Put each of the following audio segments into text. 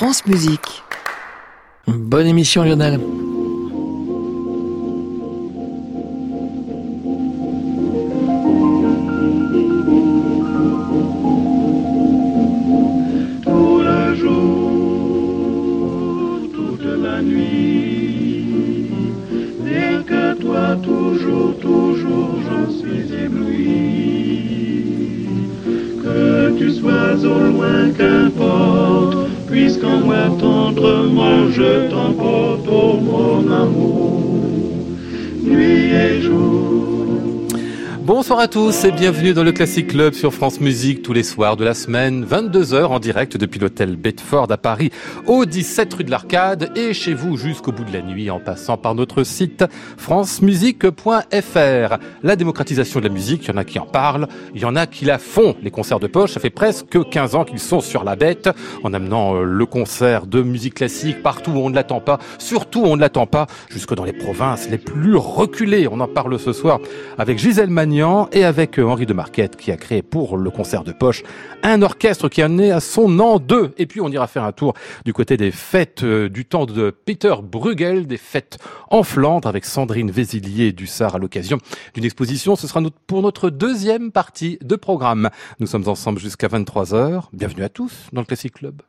France Musique. Bonne émission Lionel. Bonsoir à tous et bienvenue dans le Classic Club sur France Musique tous les soirs de la semaine, 22h en direct depuis l'hôtel Bedford à Paris, au 17 rue de l'Arcade et chez vous jusqu'au bout de la nuit en passant par notre site francemusique.fr. La démocratisation de la musique, il y en a qui en parlent, il y en a qui la font. Les concerts de poche, ça fait presque 15 ans qu'ils sont sur la bête en amenant euh, le concert de musique classique partout où on ne l'attend pas, surtout où on ne l'attend pas, jusque dans les provinces les plus reculées. On en parle ce soir avec Gisèle Magnan et avec euh, Henri de Marquette qui a créé pour le concert de poche un orchestre qui a né à son nom d'eux. Et puis on ira faire un tour du côté des fêtes euh, du temps de Peter Bruegel, des fêtes en Flandre avec Sandrine Vézilier du Sar à l'occasion d'une exposition. Ce sera pour notre deuxième partie de programme. Nous sommes ensemble jusqu'à 23h. Bienvenue à tous dans le Classic Club.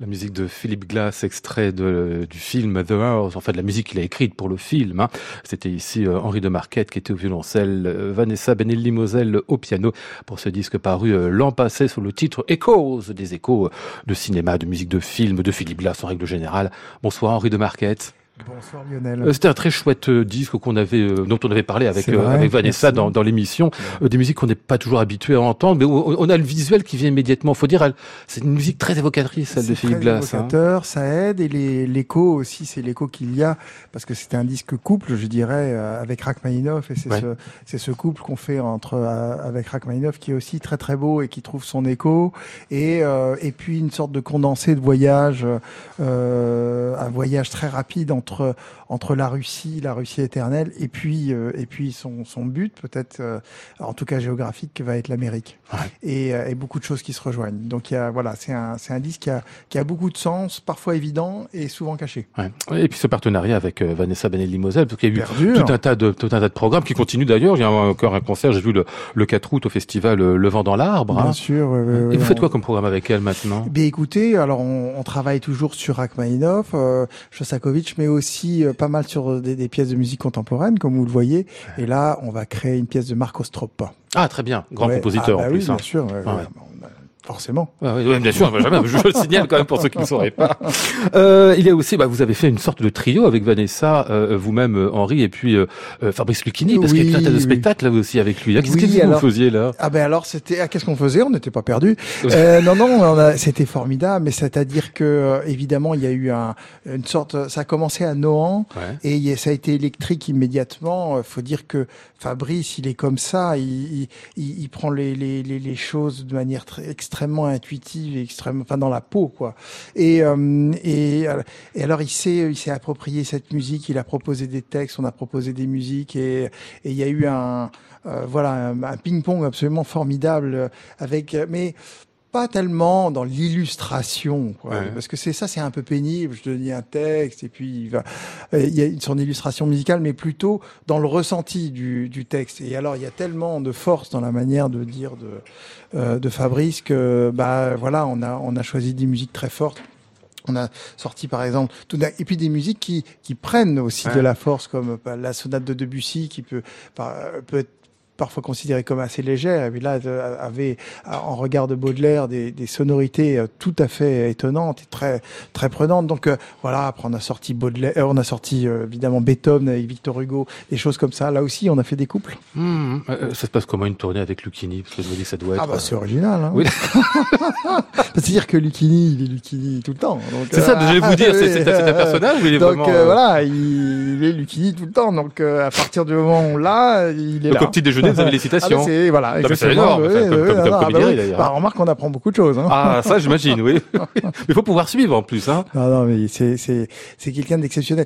La musique de Philippe Glass, extrait de, du film The Earth, en fait la musique qu'il a écrite pour le film. Hein. C'était ici euh, Henri de Marquette qui était au violoncelle, euh, Vanessa Benelli-Moselle au piano pour ce disque paru euh, l'an passé sous le titre Echoes, des échos de cinéma, de musique de film, de Philippe Glass en règle générale. Bonsoir Henri de Marquette. Bonsoir Lionel. Euh, c'était un très chouette euh, disque qu'on avait, euh, dont on avait parlé avec, avec Vanessa dans, dans l'émission. des musiques qu'on n'est pas toujours habitué à entendre, mais on, a le visuel qui vient immédiatement. Faut dire, c'est une musique très évocatrice, celle de Philippe Glass. Hein. Évocateur, ça aide et l'écho aussi, c'est l'écho qu'il y a parce que c'était un disque couple, je dirais, avec Rachmaninoff et c'est ce, c'est ce couple qu'on fait entre avec Rachmaninoff qui est aussi très très beau et qui trouve son écho et et puis une sorte de condensé de voyage, un voyage très rapide entre entre entre la Russie, la Russie éternelle, et puis euh, et puis son, son but peut-être, euh, en tout cas géographique, va être l'Amérique. Et, euh, et, beaucoup de choses qui se rejoignent. Donc il y a voilà, c'est un c'est un disque qui a qui a beaucoup de sens, parfois évident et souvent caché. Ouais. Et puis ce partenariat avec Vanessa Benelli-Moselle, parce qu'il y a eu tout un tas de tout un tas de programmes qui continuent d'ailleurs. Il y a encore un concert, j'ai vu le, le 4 août au festival Le Vent dans l'arbre. Bien hein. sûr. et vous faites quoi comme programme avec elle maintenant? Ben écoutez, alors on, on, travaille toujours sur Rachmaninoff, euh, Shostakovich, mais aussi pas mal sur des, des, pièces de musique contemporaine, comme vous le voyez. Et là, on va créer une pièce de Marco Stroppa. Ah, très bien. Grand compositeur ah, bah en plus. Oui, bien sûr. Ouais, ah, ouais. Forcément. Ah oui, bien sûr, je le signale quand même pour ceux qui ne sauraient pas. Euh, il y a aussi, bah, vous avez fait une sorte de trio avec Vanessa, euh, vous-même, euh, Henri, et puis euh, euh, Fabrice Lucchini, parce oui, qu'il y a tas de oui. spectacles là aussi avec lui. Qu'est-ce oui, que vous faisiez là? Ah ben alors, c'était, ah, qu'est-ce qu'on faisait? On n'était pas perdus. non, non, c'était formidable, mais c'est-à-dire que évidemment, il y a eu un, une sorte, ça a commencé à Nohant ouais. et ça a été électrique immédiatement. faut dire que Fabrice, il est comme ça, il, il, il prend les, les, les, les, choses de manière très, extrêmement intuitive, et extrêmement, enfin dans la peau, quoi. Et, euh, et, et, alors il s'est, il s'est approprié cette musique, il a proposé des textes, on a proposé des musiques, et, et il y a eu un, euh, voilà, un ping-pong absolument formidable avec, mais pas tellement dans l'illustration, ouais. parce que c'est ça, c'est un peu pénible. Je te dis un texte et puis il, va, il y a son illustration musicale, mais plutôt dans le ressenti du, du, texte. Et alors il y a tellement de force dans la manière de dire de, euh, de Fabrice que bah voilà, on a on a choisi des musiques très fortes. On a sorti par exemple tout et puis des musiques qui qui prennent aussi ouais. de la force comme bah, la sonate de Debussy qui peut peut être parfois considérée comme assez légère, mais là avait en regard de Baudelaire des, des, sonorités tout à fait étonnantes et très très prenantes. Donc euh, voilà, après on a sorti Baudelaire, on a sorti euh, évidemment Beethoven avec Victor Hugo, des choses comme ça. Là aussi, on a fait des couples. Mmh, euh, ça se passe comment une tournée avec Lucchini? Parce que je me dis ça doit être. Ah bah c'est original. Hein. Oui. C'est-à-dire que Lucchini, il est Lucchini tout le temps. C'est ça, je vais vous dire, c'est un personnage il est donc, vraiment. Voilà, il, il, est Lucchini tout le temps. Donc à partir du moment où là, il est donc, là. au petit déjeuner, vous avez les citations. Ah, c'est voilà, c'est énorme. Oui, comme, oui, comme, non, comme bah, oui. d'ailleurs. Bah, remarque qu'on apprend beaucoup de choses. Hein. Ah, ça, j'imagine, oui. mais il faut pouvoir suivre en plus. Hein. Non, non, mais c'est c'est c'est quelqu'un d'exceptionnel.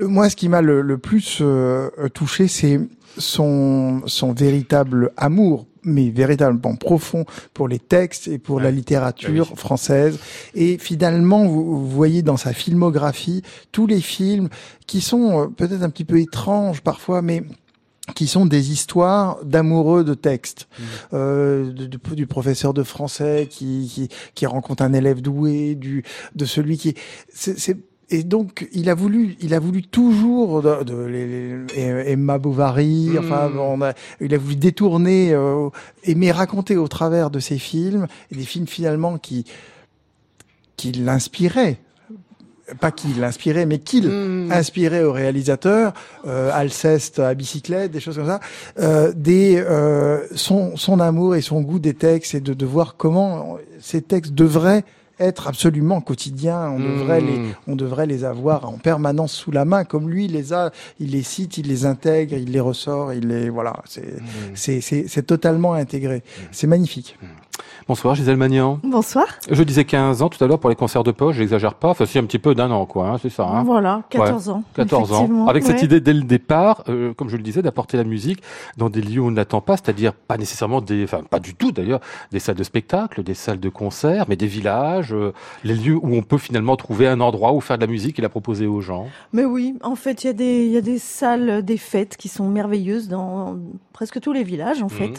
Moi, ce qui m'a le, le, plus euh, touché, c'est son son véritable amour mais véritablement profond pour les textes et pour ouais. la littérature oui. française. Et finalement, vous, vous, voyez dans sa filmographie tous les films qui sont euh, peut-être un petit peu étranges parfois, mais qui sont des histoires d'amoureux de textes, mmh. euh, de, de, du professeur de français qui, qui, qui rencontre un élève doué, du de celui qui c'est et donc il a voulu, il a voulu toujours de, de, Emma Bovary. Mmh. Enfin, on a, il a voulu détourner, euh, aimer raconter au travers de ses films et des films finalement qui qui l'inspiraient pas qu'il l'inspirait, mais qu'il mmh. inspirait au réalisateur, euh, Alceste à bicyclette, des choses comme ça, euh, des, euh, son, son amour et son goût des textes et de, de voir comment ces textes devraient être absolument quotidien. On devrait Mmh. les, on devrait les avoir en permanence sous la main, comme lui il les a. Il les cite, il les intègre, il les ressort, il les, voilà. C'est, Mmh. c'est, c'est, c'est totalement intégré. C'est magnifique. Bonsoir Gisèle Magnan. Bonsoir. Je disais 15 ans tout à l'heure pour les concerts de poche, j'exagère pas, enfin c'est un petit peu d'un an quoi, hein, c'est ça. Hein voilà, 14 ouais. ans. 14 ans. Avec ouais. cette idée dès le départ, euh, comme je le disais, d'apporter la musique dans des lieux où on ne l'attend pas, c'est-à-dire pas nécessairement des, enfin pas du tout d'ailleurs, des salles de spectacle, des salles de concert, mais des villages, villages, les lieux où on peut finalement trouver un endroit où faire de la musique et la proposer aux gens. Mais oui, en fait, il y, a des, y a des salles, des fêtes qui sont merveilleuses dans presque tous les villages, en fait. Mhm.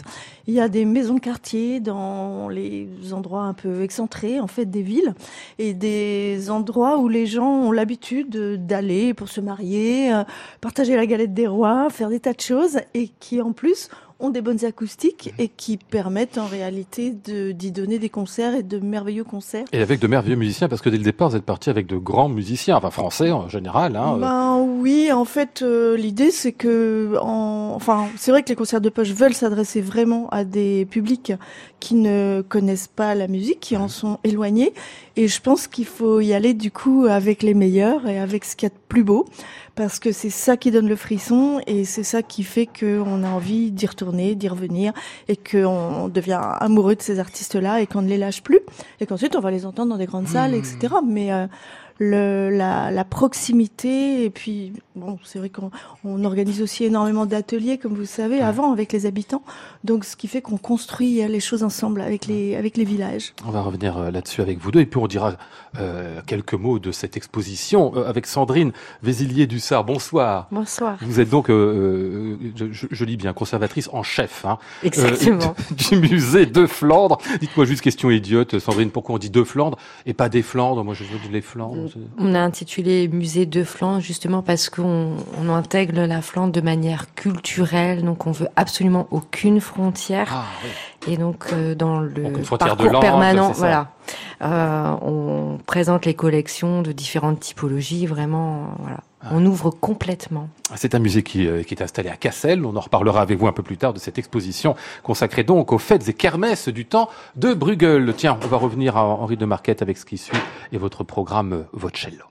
Il y a des maisons de quartier dans les endroits un peu excentrés, en fait, des villes, et des endroits où les gens ont l'habitude d'aller pour se marier, euh, partager la galette des rois, faire des tas de choses, et qui, en plus, ont des bonnes acoustiques et qui permettent en réalité d'y donner des concerts et de merveilleux concerts. Et avec de merveilleux musiciens, parce que dès le départ, vous êtes parti avec de grands musiciens, enfin français en général. Hein. Ben oui, en fait, euh, l'idée c'est que, en... enfin, c'est vrai que les concerts de poche veulent s'adresser vraiment à des publics qui ne connaissent pas la musique, qui en sont éloignés, et je pense qu'il faut y aller du coup avec les meilleurs et avec ce qu'il y a de plus beau parce que c'est ça qui donne le frisson et c'est ça qui fait qu'on a envie d'y retourner, d'y revenir et qu'on devient amoureux de ces artistes-là et qu'on ne les lâche plus et qu'ensuite on va les entendre dans des grandes salles, etc. Mmh. Mais euh, le, la, la, proximité. Et puis bon c'est vrai qu'on on organise aussi énormément d'ateliers comme vous savez avant avec les habitants. Donc ce qui fait qu'on construit les choses ensemble avec les avec les villages. On va revenir euh, là-dessus avec vous deux. Et puis on dira euh, quelques mots de cette exposition euh, avec Sandrine Vésilier Dussard bonsoir. Bonsoir. Vous êtes donc euh, je, je, lis bien conservatrice en chef hein, exactement. du musée de Flandre. Dites-moi juste question idiote Sandrine pourquoi on dit de Flandre et pas des Flandres? Moi je veux dire les Flandres on a intitulé Musée de Flandre justement parce qu'on on intègre la Flandre de manière culturelle, donc on veut absolument aucune frontière. Ah, Et donc euh, dans le parcours permanent, voilà, euh, on présente les collections de différentes typologies, vraiment, voilà. Ah. On ouvre complètement. C'est un musée qui, euh, qui, est installé à Cassel. On en reparlera avec vous un peu plus tard de cette exposition consacrée donc aux fêtes et kermesses du temps de Bruegel. Tiens, on va revenir à Henri de Marquette avec ce qui suit et votre programme euh,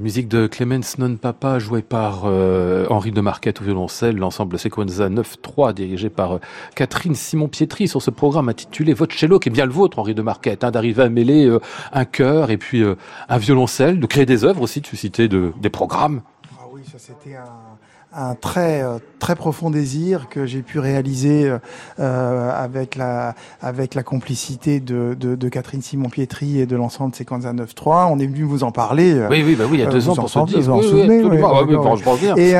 Musique de Clemens Non Papa, jouée par euh, Henri de Marquette au violoncelle, l'ensemble Sequenza 9-3, dirigé par euh, Catherine Simon-Pietri sur ce programme intitulé Votre cello, qui est bien le vôtre, Henri de Marquette, hein, d'arriver à mêler euh, un chœur et puis un violoncelle, de créer des œuvres aussi, de susciter de, des programmes. Ah oui, ça c'était un un très euh, très profond désir que j'ai pu réaliser euh, euh, avec la avec la complicité de, de, de Catherine Simon Pietri et de l'ensemble de Séquenza 9.3. On est venu vous en parler. Oui oui bah oui il y a deux ans pour se dire. Vous en souvenez et,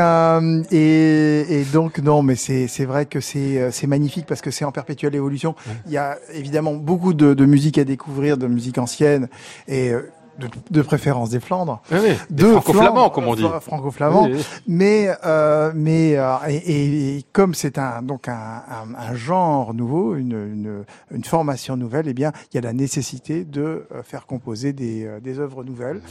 et, et donc non mais c'est c'est vrai que c'est c'est magnifique parce que c'est en perpétuelle évolution. Il y a évidemment beaucoup de, de musique à découvrir, de musique ancienne et de, préférence des Flandres. Oui, oui. De franco-flamands, comme on dit. Franco-flamands. Mais, euh, mais euh, et, et, comme c'est un donc un, un, un, genre nouveau, une, une, une, formation nouvelle, eh bien, il y a la nécessité de euh, faire composer des, des œuvres nouvelles. Mhm.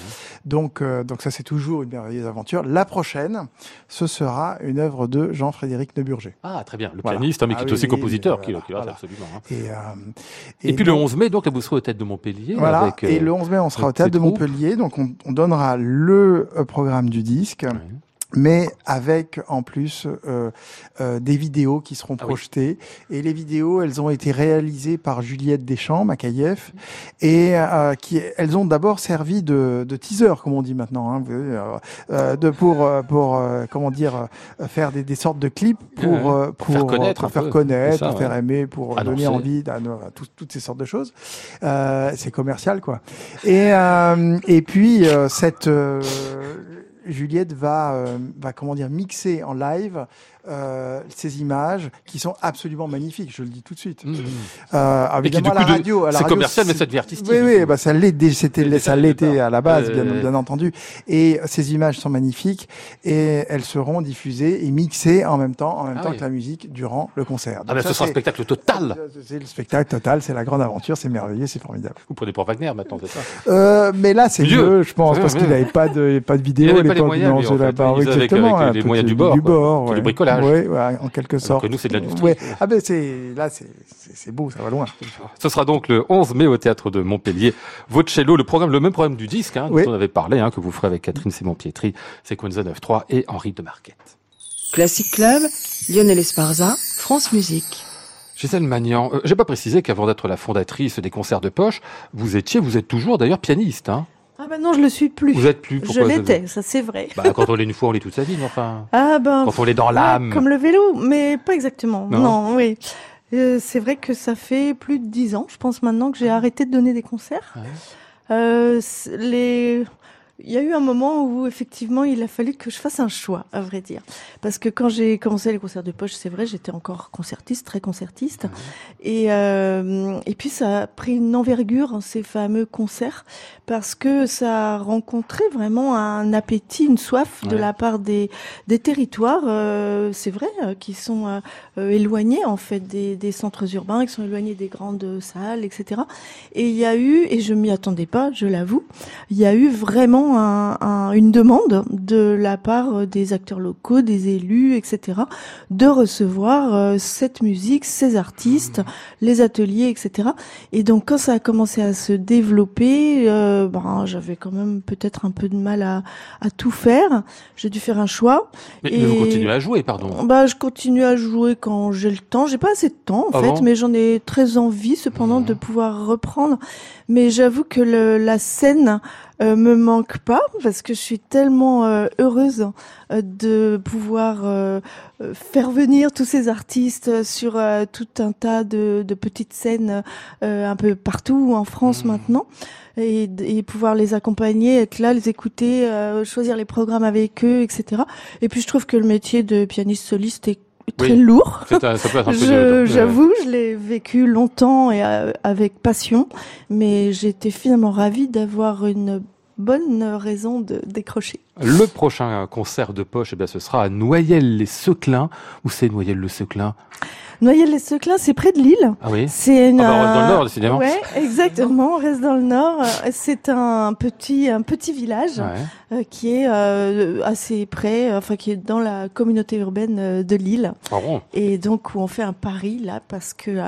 Donc, donc ça, c'est toujours une merveilleuse aventure. La prochaine, ce sera une œuvre de Jean-Frédéric Neuburger. Ah, très bien. Le pianiste, hein, mais qui est ah aussi compositeur, qui, qui absolument. Hein. Et, et, puis le 11 mai, donc, vous serez au tête de Montpellier. Voilà. Avec, et le 11 mai, on sera au théâtre de Montpellier, donc on, on, donnera le euh, programme du disque mais avec en plus euh, euh, des vidéos qui seront ah projetées. Et les vidéos, elles ont été réalisées par Juliette Deschamps, Makayev, et euh, qui, elles ont d'abord servi de, de, teaser, comme on dit maintenant, hein, euh, de pour pour comment dire faire des, des, sortes de clips pour pour faire connaître, pour faire, connaître, pour faire aimer, pour donner envie, à, toutes ces sortes de choses. C'est commercial, quoi. Et et puis cette Juliette va, euh, va comment dire mixer en live euh, ces images qui sont absolument magnifiques, je le dis tout de suite. Mmh. Euh, évidemment, la radio, c'est commercial, mais ça devient artistique. Oui, oui, bah, ça l'était, c'était, ça l'était à la base, bien, bien, entendu. Et ces images sont magnifiques et elles seront diffusées et mixées en même temps, en même ah temps que la musique durant le concert. ah ben, ce sera un spectacle total. C'est le spectacle total, c'est la grande aventure, c'est merveilleux, c'est formidable. Vous prenez pour Wagner maintenant, c'est ça euh, Mais là, c'est mieux, je pense, parce qu'il n'avait pas de pas de vidéo à l'époque. Non, c'est la exactement. Avec, les moyens du bord, du bord, bricolage. Oui, en quelque sorte. nous, c'est de l'industrie. Ah ben c'est là, c'est beau, ça va loin. Ce sera donc le 11 mai au théâtre de Montpellier. Votre cello, le programme, le même programme du disque, hein, dont on avait parlé, hein, que vous ferez avec Catherine Simon-Pietri, Sequenza 9.3 et Henri de Marquette. Classic Club, Lionel Esparza, France Musique. Gisèle Magnan, euh, j'ai pas précisé qu'avant d'être la fondatrice des concerts de poche, vous étiez, vous êtes toujours d'ailleurs pianiste. Hein ah ben non, je le suis plus. Vous êtes plus. je l'étais, ça c'est vrai. Bah, quand on l'est une fois, on l'est toute sa vie, enfin. Ah ben. Quand on l'est dans l'âme. Comme le vélo, mais pas exactement. Non, oui. Euh, c'est vrai que ça fait plus de dix ans, je pense maintenant que j'ai arrêté de donner des concerts. Euh, les il y a eu un moment où effectivement il a fallu que je fasse un choix, à vrai dire, parce que quand j'ai commencé les concerts de poche, c'est vrai, j'étais encore concertiste, très concertiste, et euh, et puis ça a pris une envergure ces fameux concerts parce que ça a rencontré vraiment un appétit, une soif de la part des des territoires, euh, c'est vrai, euh, qui sont euh, éloignés en fait des, des centres urbains, qui sont éloignés des grandes salles, etc. Et il y a eu, et je m'y attendais pas, je l'avoue, il y a eu vraiment un, une demande de la part des acteurs locaux, des élus, etc., de recevoir euh, cette musique, ces artistes, les ateliers, etc. Et donc quand ça a commencé à se développer, euh, ben, j'avais quand même peut-être un peu de mal à, à tout faire. J'ai dû faire un choix. Mais, et... vous continuez à jouer, pardon Bah, je continue à jouer quand j'ai le temps. J'ai pas assez de temps en ah fait, mais j'en ai très envie cependant de pouvoir reprendre. Mais j'avoue que le, la scène euh, me manque pas parce que je suis tellement euh, heureuse euh, de pouvoir faire venir tous ces artistes sur tout un tas de, de petites scènes un peu partout en France mmh. maintenant et, et, pouvoir les accompagner, être là, les écouter, choisir les programmes avec eux, etc. Et puis je trouve que le métier de pianiste soliste est très lourd. J'avoue, je l'ai vécu longtemps et euh, avec passion, mais j'étais finalement ravie d'avoir une bonne raison de décrocher. Le prochain concert de poche, eh bien, ce sera à Noyelles-les-Seclins. Où c'est Noyelles-le-Seclin? Noyelles-les-Seclins, c'est près de Lille. Ah oui. C'est une. Ah bah, on reste dans le nord, décidément. Ouais, exactement. On reste dans le nord. C'est un petit, un petit village euh, qui est euh, assez près, enfin qui est dans la communauté urbaine euh, de Lille. Ah bon. Et donc où on fait un pari là parce que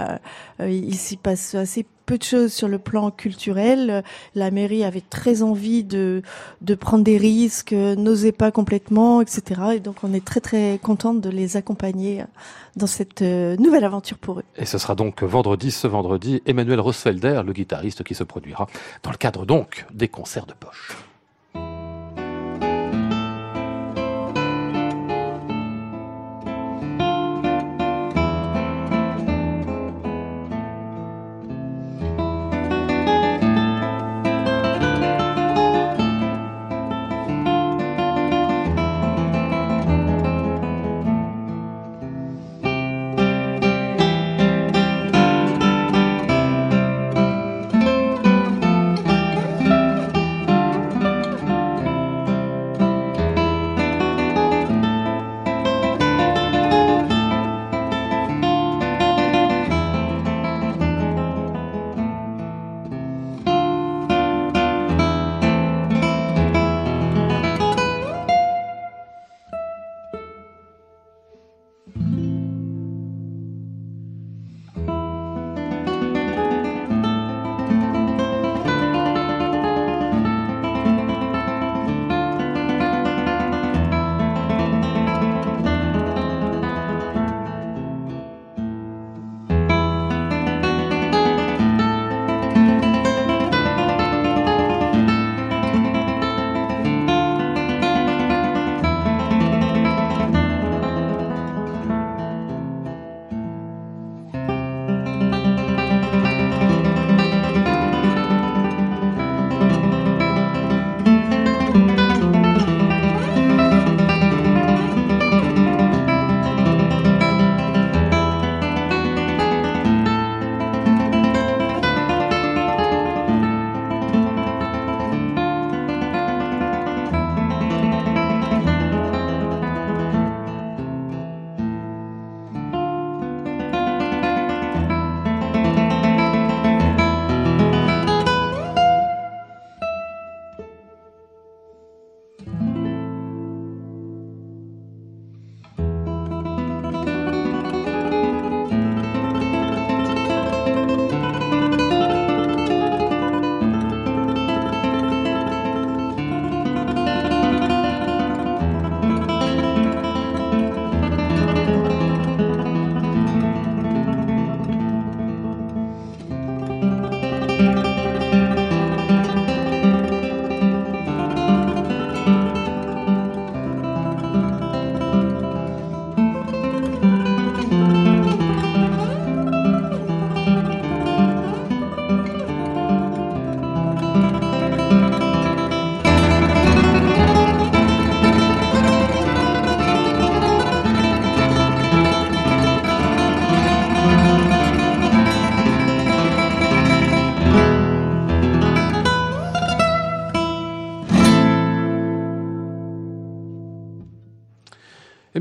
il s'y passe assez de choses sur le plan culturel. La mairie avait très envie de, de prendre des risques, n'osait pas complètement, etc. Et donc on est très très contente de les accompagner dans cette euh, nouvelle aventure pour eux. Et ce sera donc vendredi, ce vendredi, Emmanuel Rosfelder, le guitariste qui se produira dans le cadre donc des concerts de poche.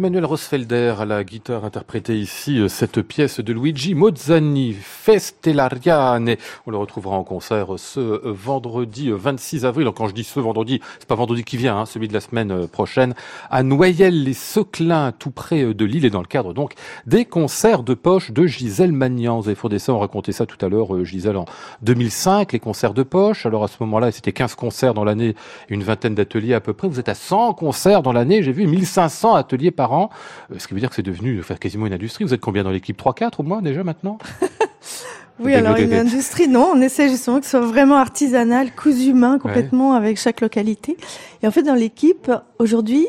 Emmanuel Rosfelder à la guitare interprété ici euh, cette pièce de Luigi Mozzani, Festelariane. On le retrouvera en concert ce euh, vendredi 26 euh, avril. quand je dis ce vendredi, c'est pas vendredi qui vient, hein, celui de la semaine prochaine, à Noyelles-les-Seclins, tout près de Lille et dans le cadre donc des concerts de poche de Gisèle Magnan. Vous avez ça, on racontait ça tout à l'heure, Gisèle, en 2005, les concerts de poche. Alors à ce moment-là, c'était 15 concerts dans l'année, une vingtaine d'ateliers à peu près. Vous êtes à 100 concerts dans l'année, j'ai vu 1500 ateliers par an, euh, ce qui veut dire que c'est devenu faire quasiment une industrie. Vous êtes combien dans l'équipe? 3-4 au moins déjà maintenant? Oui, alors une industrie, non, on essaie justement que ce soit vraiment artisanal, cousu main complètement avec chaque localité. Et en fait, dans l'équipe, aujourd'hui,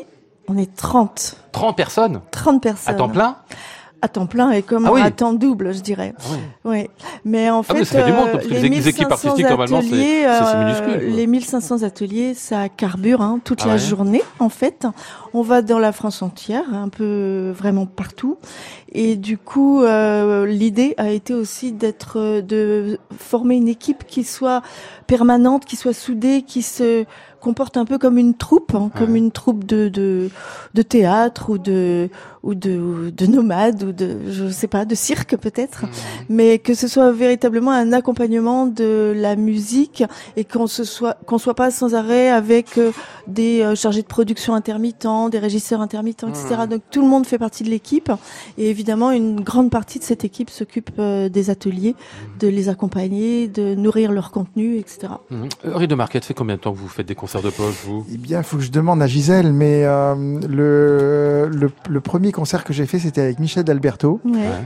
on est 30. 30 personnes? 30 personnes. À temps plein? À temps plein et comme ah à temps double, je dirais. Ah oui. Mais en ah fait, euh, les, 1500 ateliers, euh, les 1500 ateliers, ça carbure hein, toute la journée. En fait, on va dans la France entière, un peu vraiment partout. Et du coup, euh, l'idée a été aussi d'être, de former une équipe qui soit permanente, qui soit soudée, qui se comporte un peu comme une troupe, hein, comme une troupe de, de, de théâtre ou de ou de, de nomades ou de je sais pas de cirque peut-être, mmh. mais que ce soit véritablement un accompagnement de la musique et qu'on se soit qu'on soit pas sans arrêt avec euh, des euh, chargés de production intermittents, des régisseurs intermittents, etc. Mmh. Donc tout le monde fait partie de l'équipe et évidemment une grande partie de cette équipe s'occupe euh, des ateliers, mmh. de les accompagner, de nourrir leur contenu, etc. Henri de Marquette, fait combien de temps que vous faites des concerts de poche vous? Eh bien, il faut que je demande à Gisèle, mais le, le, le premier concert que j'ai fait, c'était avec Michel D'Alberto,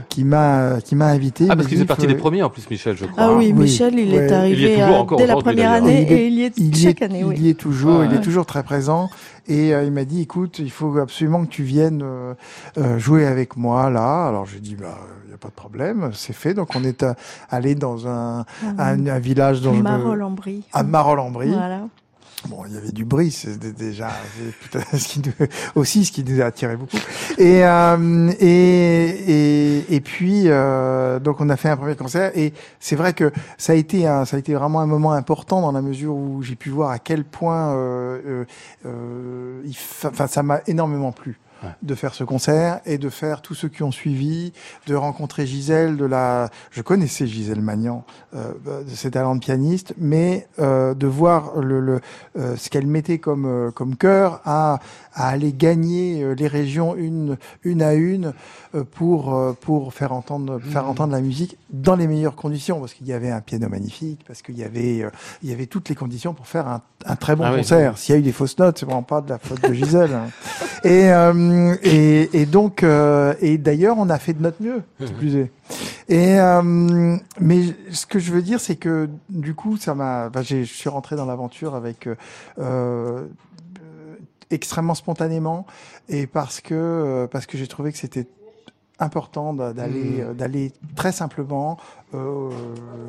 qui m'a qui m'a invité. Ah, parce qu'il fait partie des premiers en plus, Michel, je crois. Ah oui, Michel, il est arrivé euh, dès la première année et il y est chaque année. Il y est toujours, il est toujours très présent. Et euh, il m'a dit, écoute, il faut absolument que tu viennes euh, jouer avec moi là. Alors j'ai dit, bah, il n'y a pas de problème, c'est fait. Donc on est allé dans un, un, un, village dans Marolles-en-Brie. À Marolles-en-Brie. Voilà. Bon, il y avait du bruit, c'est déjà ce qui nous, aussi ce qui nous a attiré beaucoup. Et euh, et, et, et puis euh, donc on a fait un premier concert et c'est vrai que ça a été un, ça a été vraiment un moment important dans la mesure où j'ai pu voir à quel point euh, euh, euh il, enfin ça m'a énormément plu de faire ce concert et de faire tous ceux qui ont suivi, de rencontrer Gisèle, de la, je connaissais Gisèle Magnan, euh, de ses talents de pianiste, mais euh, de voir le, le euh, ce qu'elle mettait comme euh, comme cœur à, à aller gagner euh, les régions une une à une pour pour faire entendre faire mmh. entendre la musique dans les meilleures conditions parce qu'il y avait un piano magnifique, parce qu'il y avait il y avait toutes les conditions pour faire un, un très bon ah concert. S'il y a eu des fausses notes, c'est vraiment pas de la faute de Gisèle. Hein. Et euh, et, et, donc, euh, et d'ailleurs, on a fait de notre mieux, mhm. plus est. Et euh, mais ce que je veux dire, c'est que du coup, ça m'a. Bah, je suis rentré dans l'aventure avec euh, extrêmement spontanément et parce que parce que j'ai trouvé que c'était important d'aller mhm. d'aller très simplement euh,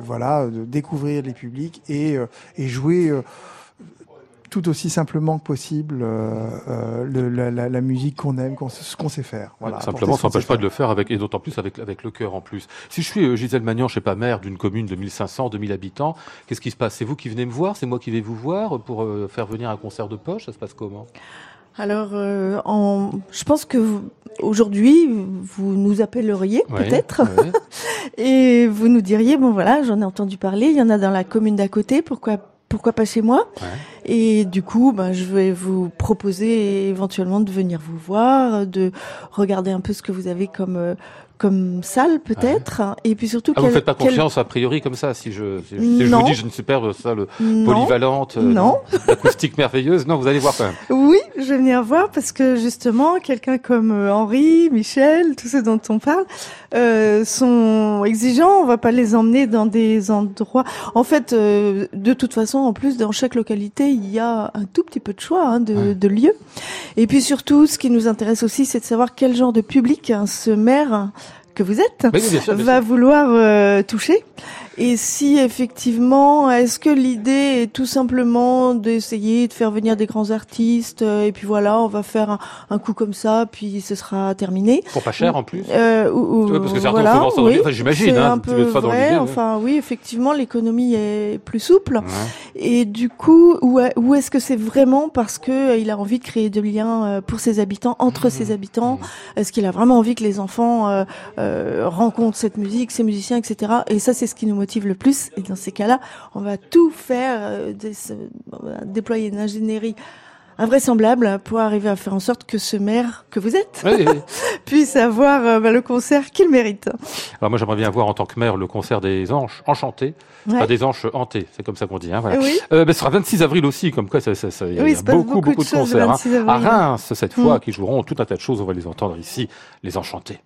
voilà de découvrir les publics et et jouer tout aussi simplement que possible euh, euh, le, la, la, musique qu'on aime, qu'on, ce qu'on sait faire. Voilà, simplement, ça n'empêche pas de le faire avec, et d'autant plus avec, avec le cœur en plus. Si je suis euh, Gisèle Magnan, je sais pas, maire d'une commune de 1500, 2000 habitants, qu'est-ce qui se passe? C'est vous qui venez me voir? C'est moi qui vais vous voir pour euh, faire venir un concert de poche? Ça se passe comment? Alors, euh, en, je pense que aujourd'hui, vous nous appelleriez peut-être. et vous nous diriez bon voilà, j'en ai entendu parler, il y en a dans la commune d'à côté, pourquoi pourquoi pas chez moi? Et du coup, ben, je vais vous proposer éventuellement de venir vous voir, de regarder un peu ce que vous avez comme euh, comme salle peut-être. Et puis surtout ah, vous faites pas confiance a priori comme ça si je si, je vous dis je ne sais pas salle polyvalente euh, non. acoustique merveilleuse. Non vous allez voir quand même. Oui je vais venir voir parce que justement quelqu'un comme euh, Henri Michel tous ceux dont on parle euh, sont exigeants. On va pas les emmener dans des endroits. En fait euh, de toute façon en plus dans chaque localité il y a un tout petit peu de choix hein, de, de lieux. Et puis surtout ce qui nous intéresse aussi c'est de savoir quel genre de public hein, ce maire que vous êtes va vouloir euh, toucher. Et si effectivement, est-ce que l'idée est tout simplement d'essayer de faire venir des grands artistes euh, et puis voilà, on va faire un, un, coup comme ça, puis ce sera terminé. Pour pas cher en plus. Euh, ou, parce que certains voilà, oui, enfin, j'imagine. Hein, un peu vrai. Enfin oui, effectivement, l'économie est plus souple. Et du coup, où, où est-ce que c'est vraiment parce que il a envie de créer des liens pour ses habitants, entre ses habitants? Est-ce qu'il a vraiment envie que les enfants rencontrent cette musique, ces musiciens, etc. Et ça, c'est ce qui nous motive le plus. Et dans ces cas-là, on va tout faire, déployer une ingénierie invraisemblable pour arriver à faire en sorte que ce maire que vous êtes puisse avoir euh, bah, le concert qu'il mérite. Alors moi j'aimerais bien voir en tant que maire le concert des anges enchantés, pas des anges hantés, c'est comme ça qu'on dit. Hein, voilà. oui. euh, bah, ce sera 26 avril aussi, comme quoi ça, ça, ça, il y a, beaucoup, beaucoup, de, concerts. Hein. À Reims cette fois, mm. qui joueront tout un tas de choses, on va les entendre ici, les enchantés.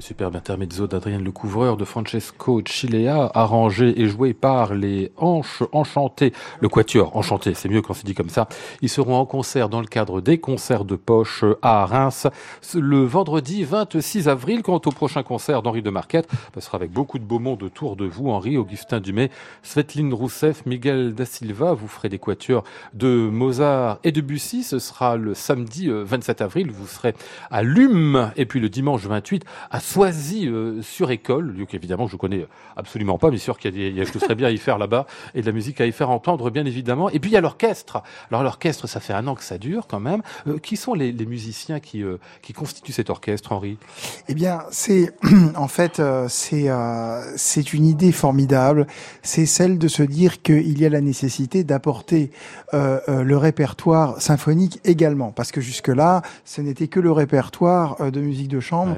Le superbe intermezzo d'Adrien Le Couvreur de Francesco Chilea, arrangé et joué par les Hanches Enchantées, le Quatuor Enchanté, c'est mieux quand c'est dit comme ça. Ils seront en concert dans le cadre des concerts de poche à Reims le vendredi 26 avril. Quant au prochain concert d'Henri de Marquette, ce sera avec beaucoup de beau monde autour de vous, Henri, Augustin Dumay, Svetlin Rousseff, Miguel da Silva. Vous ferez des quatuors de Mozart et de Bussy. Ce sera le samedi 27 avril. Vous serez à Lume et puis le dimanche 28 à Soisy euh, sur école, lieu qu'évidemment je connais absolument pas, mais sûr qu'il y a, des, je serais bien à y faire là-bas et de la musique à y faire entendre bien évidemment. Et puis il y a l'orchestre. Alors l'orchestre, ça fait un an que ça dure quand même. Euh, qui sont les, les musiciens qui euh, qui constituent cet orchestre, Henri? Eh bien, c'est en fait c'est c'est une idée formidable. C'est celle de se dire qu'il y a la nécessité d'apporter le répertoire symphonique également, parce que jusque là, ce n'était que le répertoire de musique de chambre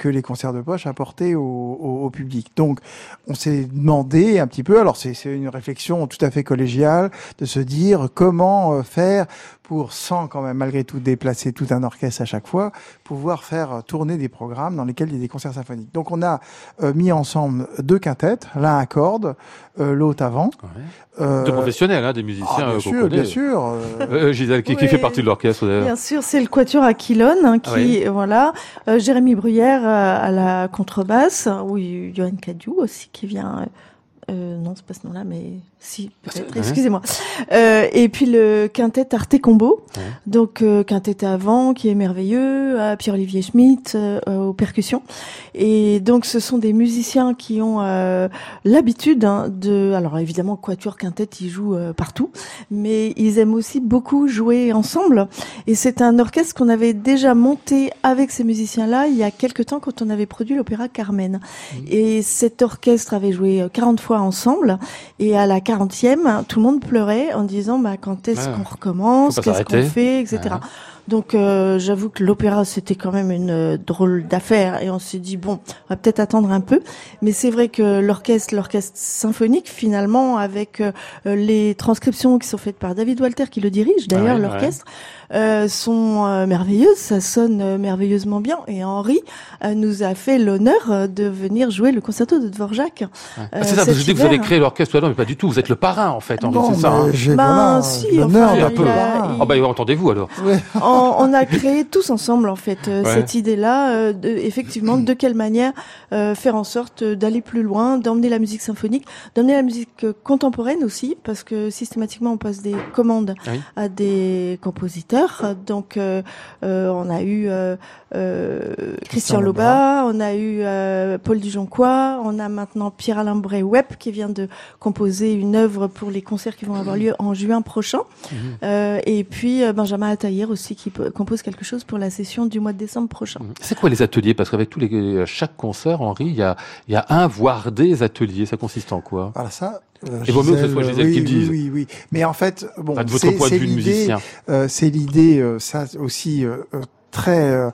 que les concerts de poche apportaient au, au, public. Donc, on s'est demandé un petit peu, alors c'est une réflexion tout à fait collégiale, de se dire comment euh, faire pour, sans quand même malgré tout déplacer tout un orchestre à chaque fois, pouvoir faire tourner des programmes dans lesquels il y a des concerts symphoniques. Donc on a euh, mis ensemble deux quintettes, l'un à cordes, euh, l'autre avant. Ouais. Euh, de professionnels, hein, des musiciens. Ah, bien sûr, bien sûr. Euh, Gisèle, qui, qui, fait partie de l'orchestre Bien sûr, c'est le Quatuor Aquilone, hein, qui, ah voilà, Jérémy Bruyère à la contrebasse, oui, Johan Cadieu aussi qui vient. non, c'est pas ce nom-là, mais si, peut-être, excusez-moi. Euh, et puis le quintet Arte Combo, ouais. donc euh, quintet avant qui est merveilleux, à Pierre-Olivier Schmitt euh, aux percussions. Et donc ce sont des musiciens qui ont euh, l'habitude hein, de, alors évidemment quatuor quintet ils jouent euh, partout, mais ils aiment aussi beaucoup jouer ensemble. Et c'est un orchestre qu'on avait déjà monté avec ces musiciens-là il y a quelque temps quand on avait produit l'opéra Carmen. Mmh. Et cet orchestre avait joué 40 fois ensemble et à la 40e, tout le monde pleurait en disant bah, quand est-ce ah. qu'on recommence, qu'est-ce qu'on fait, etc. Ah. Donc euh, j'avoue que l'opéra c'était quand même une euh, drôle d'affaire et on s'est dit bon, on va peut-être attendre un peu. Mais c'est vrai que l'orchestre, l'orchestre symphonique finalement avec euh, les transcriptions qui sont faites par David Walter qui le dirige d'ailleurs l'orchestre. Euh, sont euh, merveilleuses, ça sonne euh, merveilleusement bien. Et Henri nous a fait l'honneur de venir jouer le concerto de Dvorak. Ah, c'est ça, je dis que vous avez créé l'orchestre, mais pas du tout. Vous êtes le parrain en fait, Henri, c'est ça. Hein. Ben, si, enfin, un peu. Ah bah entendez-vous alors. on, a créé tous ensemble en fait cette idée-là, de, effectivement, de quelle manière faire en sorte d'aller plus loin, d'emmener la musique symphonique, d'emmener la musique contemporaine aussi, parce que systématiquement on passe des commandes à des compositeurs donc, euh, euh, on a eu euh, Christian Loba, on a eu Paul Dujoncois, on a maintenant Pierre-Alain Bray-Webb qui vient de composer une œuvre pour les concerts qui vont avoir lieu en juin prochain. Mhm. et puis Benjamin Attayer aussi qui compose quelque chose pour la session du mois de décembre prochain. Mhm. C'est quoi les ateliers? Parce qu'avec tous les chaque concert, Henri, il y a, y a un voire des ateliers. Ça consiste en quoi? Voilà ça. Euh, Et vaut mieux que ce soit Gisèle oui, qui le dise. Oui, oui, oui. Mais en fait, bon, c'est l'idée, euh, c'est l'idée, euh, ça aussi euh, euh, très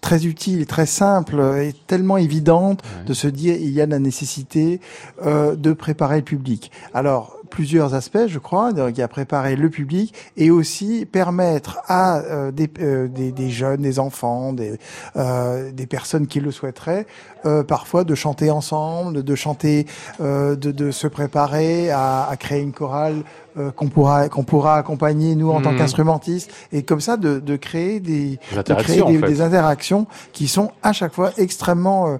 très utile, très simple et tellement évidente de se dire il y a la nécessité de préparer le public. Alors plusieurs aspects, je crois, donc il y a préparer le public et aussi permettre à euh, des, euh, des, des, jeunes, des enfants, des, euh, des personnes qui le souhaiteraient, euh, parfois de chanter ensemble, de chanter, de, de, se préparer à, à créer une chorale qu'on pourra qu'on pourra accompagner nous en tant mmh. qu'instrumentistes et comme ça de, de créer des, de créer des, des, interactions qui sont à chaque fois extrêmement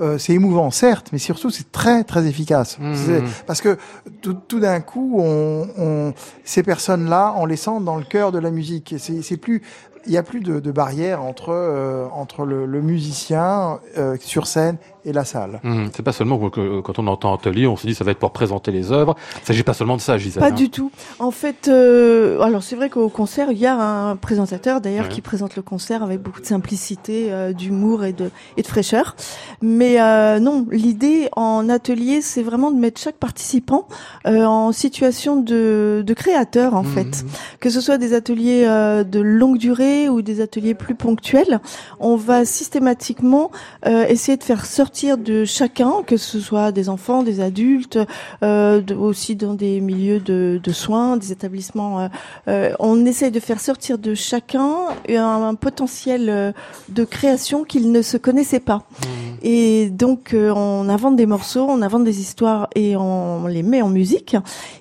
euh, c'est émouvant, certes, mais surtout c'est très très efficace. Mmh. Parce que tout, tout d'un coup, on, on, ces personnes-là, on les sent dans le cœur de la musique. C'est plus il n'y a plus de, de barrière entre, euh, entre le, le musicien euh, sur scène et la salle. Mmh, c'est pas seulement que quand on entend atelier, on se dit ça va être pour présenter les œuvres. Il s'agit pas seulement de ça, Gisèle. Pas hein. du tout. En fait, euh, alors c'est vrai qu'au concert, il y a un présentateur d'ailleurs qui présente le concert avec beaucoup de simplicité, euh, d'humour et de, et de fraîcheur. Mais euh, non, l'idée en atelier, c'est vraiment de mettre chaque participant euh, en situation de, de créateur en mmh. fait. Que ce soit des ateliers euh, de longue durée ou des ateliers plus ponctuels, on va systématiquement essayer de faire sortir de chacun, que ce soit des enfants, des adultes, euh, aussi dans des milieux de, soins, des établissements. Euh, euh, on essaye de faire sortir de chacun un, potentiel de création qu'il ne se connaissait pas. Mmh. Et donc on invente des morceaux, on invente des histoires et on les met en musique.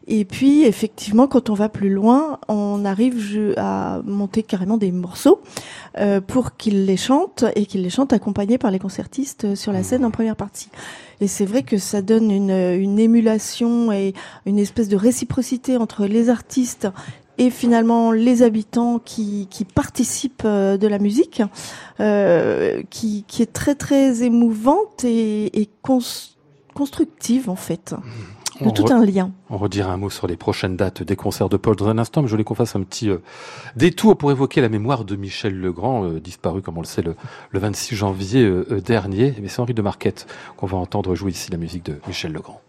Et puis effectivement, quand on va plus loin, on arrive à monter carrément des morceaux pour qu'ils les chantent et qu'ils les chantent accompagnés par les concertistes sur la scène en première partie. Et c'est vrai que ça donne une, une émulation et une espèce de réciprocité entre les artistes et finalement les habitants qui, qui participent euh, de la musique, euh, qui, qui est très très émouvante et, et constructive en fait. Mmh de tout un lien. On redira un mot sur les prochaines dates des concerts de Paul dans un instant, mais je voulais qu'on fasse un petit euh, détour pour évoquer la mémoire de Michel Legrand, euh, disparu, comme on le sait, le, le 26 janvier euh, dernier. Mais c'est Henri de Marquette qu'on va entendre jouer ici la musique de Michel Legrand.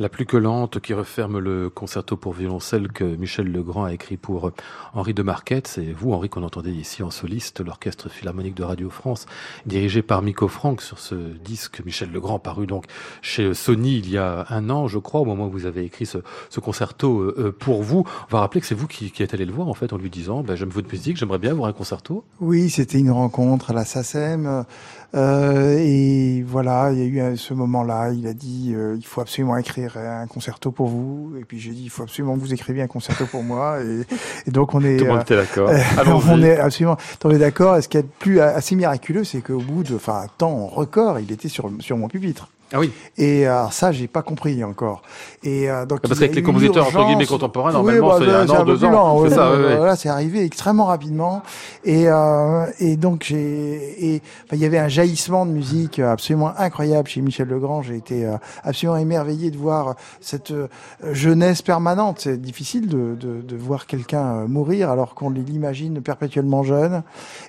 La plus que lente qui referme le concerto pour violoncelle que Michel Legrand a écrit pour Henri de Marquette. C'est vous, Henri, qu'on entendait ici en soliste, l'Orchestre Philharmonique de Radio France, dirigé par Miko Franck sur ce disque Michel Legrand, paru donc chez Sony il y a un an, je crois, au moment où vous avez écrit ce, concerto euh, euh, pour vous. On va rappeler que c'est vous qui, êtes allé le voir, en fait, en lui disant, ben, j'aime votre musique, j'aimerais bien avoir un concerto. Oui, c'était une rencontre à la SACEM. Euh, et voilà, il y a eu ce moment-là. Il a dit, euh, il faut absolument écrire un concerto pour vous. Et puis j'ai dit, il faut absolument que vous écriviez un concerto pour moi. Et, et donc on est. Tout le monde était d'accord. on est absolument tombé d'accord. Et ce qui est plus assez miraculeux, c'est qu'au bout de, enfin, temps record, il était sur sur mon pupitre. Ah oui. Et alors ça, j'ai pas compris encore. Et euh, donc parce qu'avec les compositeurs entre guillemets contemporains, normalement, c'est un an, deux ans. c'est ça. Voilà, c'est arrivé extrêmement rapidement. Et euh, et donc j'ai et il y avait un jaillissement de musique absolument incroyable chez Michel Legrand. J'ai été euh, absolument émerveillé de voir cette euh, jeunesse permanente. C'est difficile de, de, de voir quelqu'un mourir alors qu'on l'imagine perpétuellement jeune.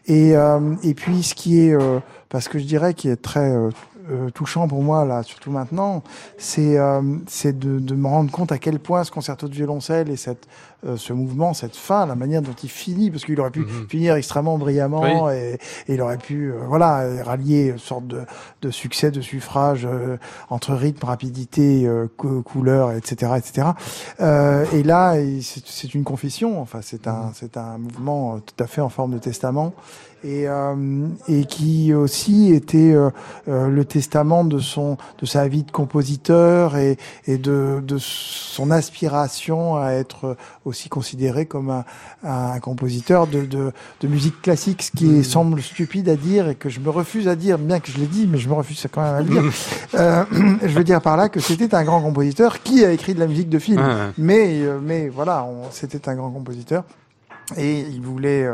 Et et puis ce qui est parce que je dirais qui est très euh, touchant pour moi là, surtout maintenant, c'est euh, c'est de, de, me rendre compte à quel point ce concerto de violoncelle et cette euh, ce mouvement, cette fin, la manière dont il finit, parce qu'il aurait pu mhm. finir extrêmement brillamment et, et, il aurait pu voilà rallier une sorte de, de succès de suffrage entre rythme, rapidité, couleur, etc., etc. et là, c'est une confession. Enfin, c'est un mhm. c'est un mouvement tout à fait en forme de testament et, euh, et qui aussi était euh, euh, le testament de son de sa vie de compositeur et, et de, de son aspiration à être aussi considéré comme un, un compositeur de, de, de, musique classique, ce qui mmh. semble stupide à dire et que je me refuse à dire, bien que je l'ai dit, mais je me refuse quand même à le dire. euh, je veux dire par là que c'était un grand compositeur qui a écrit de la musique de film, mais mais voilà, c'était un grand compositeur et il voulait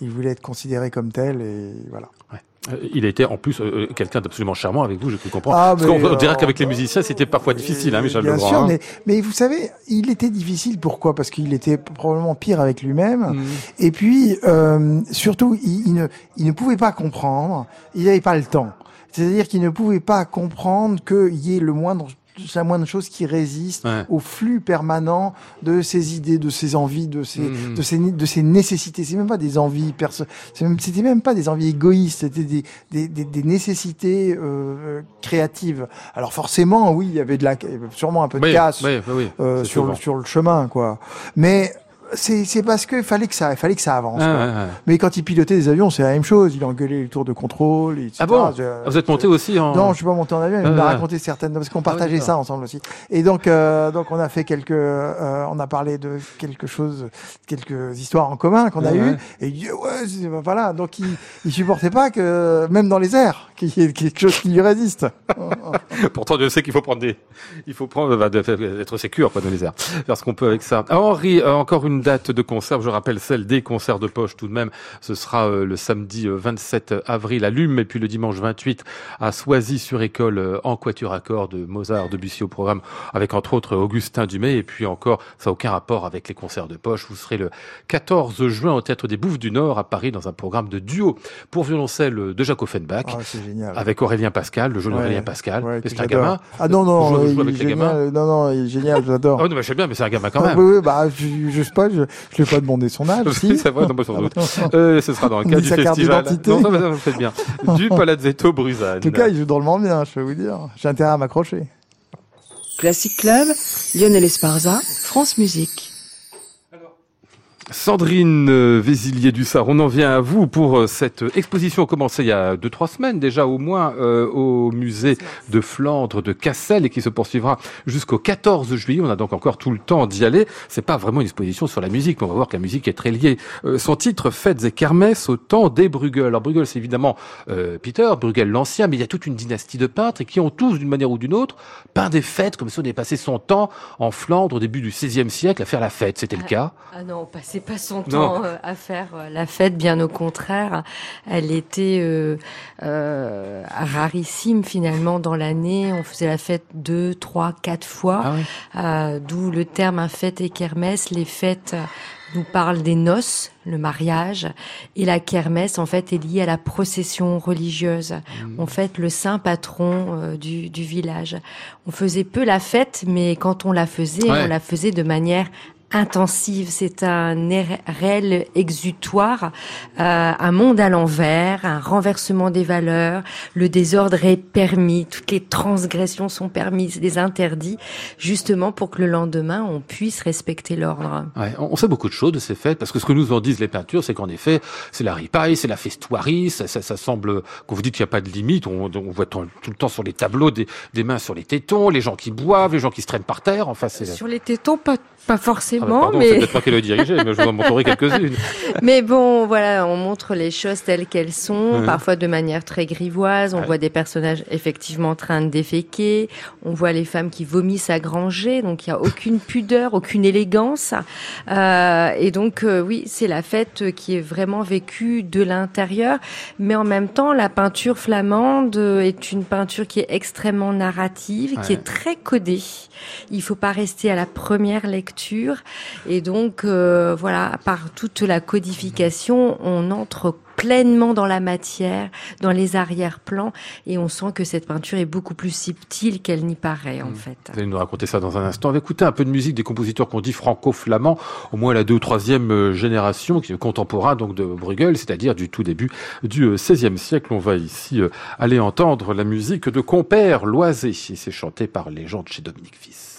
il voulait être considéré comme tel et voilà. Ouais. Euh, il a été en plus euh, quelqu'un d'absolument charmant avec vous, je peux comprendre. Ah, Parce qu'on dirait qu'avec les musiciens, c'était parfois difficile, hein, Michel Bien Legrand. Sûr, hein. mais, mais, vous savez, il était difficile. Pourquoi? Parce qu'il était probablement pire avec lui-même. Mm. Et puis, euh, surtout, il, il, ne, il ne pouvait pas comprendre. Il n'avait pas le temps. C'est-à-dire qu'il ne pouvait pas comprendre qu'il y ait le moindre la moindre chose qui résiste au flux permanent de ses idées, de ses envies, de ses, mmh. de ses, de ses nécessités. C'est même pas des envies perso, c'était même pas des envies égoïstes, c'était des, des, des, des, nécessités euh, créatives. Alors forcément, oui, il y avait de la, sûrement un peu de casse euh, sur, le, sur le chemin, quoi. Mais c'est parce qu'il fallait que ça, fallait que ça avance. Ah, Mais quand il pilotait des avions, c'est la même chose. Il engueulait les tours de contrôle. Etc. Ah bon Vous êtes monté aussi en Non, je suis pas monté en avion. Il m'a raconté certaines parce qu'on ah partageait ça ensemble aussi. Et donc, euh, donc on a fait quelques, euh, on a parlé de quelque chose, quelques histoires en commun qu'on a eues. Et ouais, voilà. Donc il, il supportait pas que même dans les airs, qu'il y ait quelque chose qui lui résiste. Pourtant, je sais qu'il faut prendre des, il faut prendre, bah, être sécure pas dans les airs, faire ce qu'on peut avec ça. Henri, euh, encore une date de concert, je rappelle celle des concerts de poche tout de même. Ce sera euh, le samedi 27 euh, avril à Lume et puis le dimanche 28 à Soisy-sur-École euh, en quatuor à corps de Mozart, Debussy au programme avec entre autres Augustin Dumay et puis encore, ça n'a aucun rapport avec les concerts de poche. Vous serez le 14 juin au Théâtre des Bouffes du Nord à Paris dans un programme de duo pour violoncelle de Jacques Offenbach ah, avec Aurélien Pascal, le jeune Aurélien Pascal. c'est un gamin. Ah non, non, non, non, il est génial, j'adore. Oh non, mais je sais bien, mais c'est un gamin quand même. oui, oui, bah, je, je sais pas, je ne lui ai pas demandé son âge. Si c'est vrai, non, pas sans doute. Euh, ce sera dans le cadre du festival. Non, non, vous faites bien. Du Palazzetto Bruzane. En tout cas, il joue drôlement bien, je peux vous dire. J'ai intérêt à m'accrocher. Classic Club, Lionel Esparza, France Musique. Sandrine euh, Vésilier Dussard, on en vient à vous pour euh, cette exposition commencée il y a deux trois semaines déjà au moins euh, au musée de Flandre de Cassel et qui se poursuivra jusqu'au 14 juillet. On a donc encore tout le temps d'y aller. C'est pas vraiment une exposition sur la musique, mais on va voir que la musique est très liée. son titre Fêtes et kermesses au temps des Bruegel. Alors Bruegel, c'est évidemment Peter Bruegel l'ancien, mais il y a toute une dynastie de peintres et qui ont tous d'une manière ou d'une autre peint des fêtes comme si on avait passé son temps en Flandre au début du XVIe siècle à faire la fête. C'était le ah, cas. Ah non, passé pas son temps euh, à faire euh, la fête, bien au contraire. Elle était euh, euh rarissime finalement dans l'année. On faisait la fête deux, trois, quatre fois. Ah D'où le terme un fête et kermesse. Les fêtes nous parle des noces, le mariage, et la kermesse en fait est liée à la procession religieuse. Mmh. En fait, le saint patron euh, du, du, village. On faisait peu la fête, mais quand on la faisait, on la faisait de manière intensive, c'est un réel exutoire, euh, un monde à l'envers, un renversement des valeurs, le désordre est permis, toutes les transgressions sont permises, des interdits, justement pour que le lendemain on puisse respecter l'ordre. Ouais, on sait beaucoup de choses de ces fêtes, parce que ce que nous en disent les peintures, c'est qu'en effet, c'est la ripaille, c'est la festoirie, ça, ça, ça semble, quand vous dites qu'il n'y a pas de limite, on, on voit tout, le temps sur les tableaux des, des, mains sur les tétons, les gens qui boivent, les gens qui se traînent par terre, enfin c'est... Sur les tétons, pas pas forcément, ah bah pardon, mais. C'est peut-être pas qu'elle le dirigeait, mais je vous en montrerai quelques-unes. mais bon, voilà, on montre les choses telles qu'elles sont, parfois de manière très grivoise. On voit des personnages effectivement en train de déféquer. On voit les femmes qui vomissent à granger, donc il y a aucune pudeur, aucune élégance. Euh, et donc, euh, oui, c'est la fête qui est vraiment vécue de l'intérieur. Mais en même temps, la peinture flamande est une peinture qui est extrêmement narrative, qui est très codée. Il faut pas rester à la première lecture et donc, euh, voilà, par toute la codification, on entre pleinement dans la matière, dans les arrière-plans, et on sent que cette peinture est beaucoup plus subtile qu'elle n'y paraît, en hmm. fait. Vous allez nous raconter ça dans un instant. On va écouter un peu de musique des compositeurs qu'on dit franco-flamands, au moins la deux ou troisième euh, génération, qui est contemporain donc de Bruegel, c'est-à-dire du tout début du XVIe euh, siècle. On va ici aller entendre la musique de Compère Loisé, et c'est chanté par les gens de chez Dominique Fils.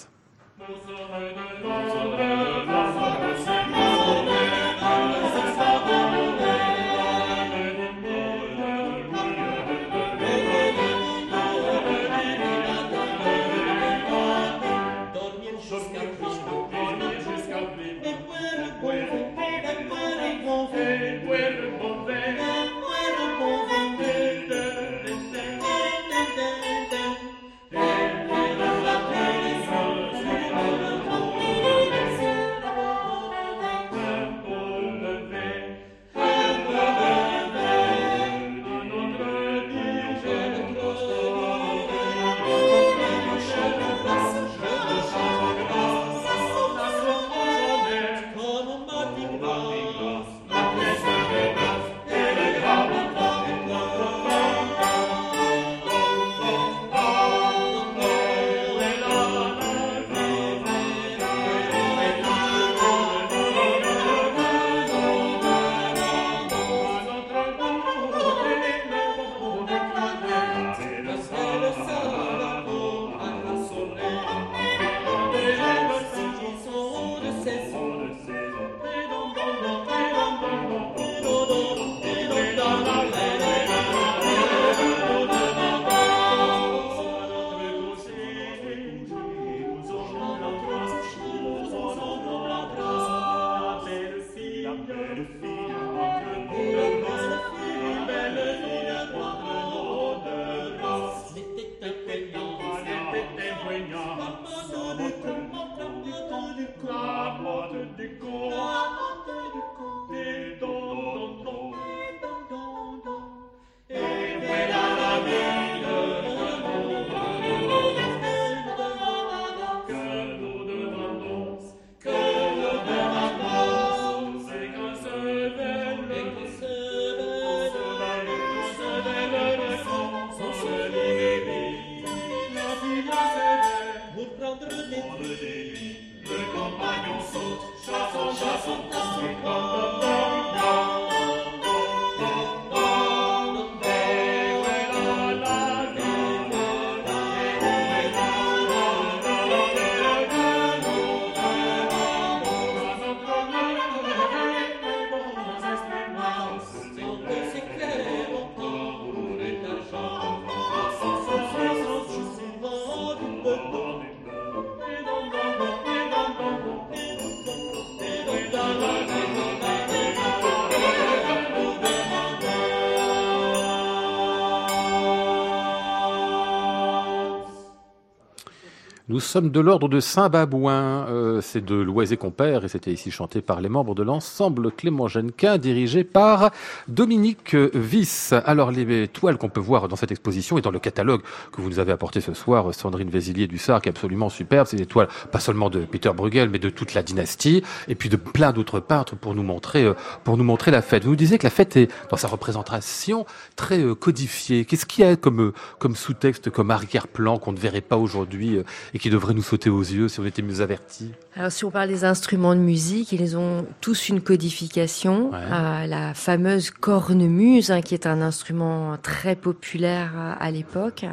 Nous sommes de l'ordre de Saint-Babouin. Euh, c'est de Loisé Compère et c'était ici chanté par les membres de l'ensemble Clément Genquin, dirigé par Dominique Viss. Alors, les toiles qu'on peut voir dans cette exposition et dans le catalogue que vous nous avez apporté ce soir, Sandrine Vézilier du qui est absolument superbe. C'est des toiles pas seulement de Peter Bruegel, mais de toute la dynastie et puis de plein d'autres peintres pour nous montrer, euh, pour nous montrer la fête. Vous nous disiez que la fête est, dans sa représentation, très euh, codifiée. Qu'est-ce qu'il y a comme, comme sous-texte, comme arrière-plan qu'on ne verrait pas aujourd'hui et qui devrait nous sauter aux yeux si on était mieux avertis. Alors si on parle des instruments de musique, ils ont tous une codification. Euh, la fameuse cornemuse, hein, qui est un instrument très populaire à, l'époque,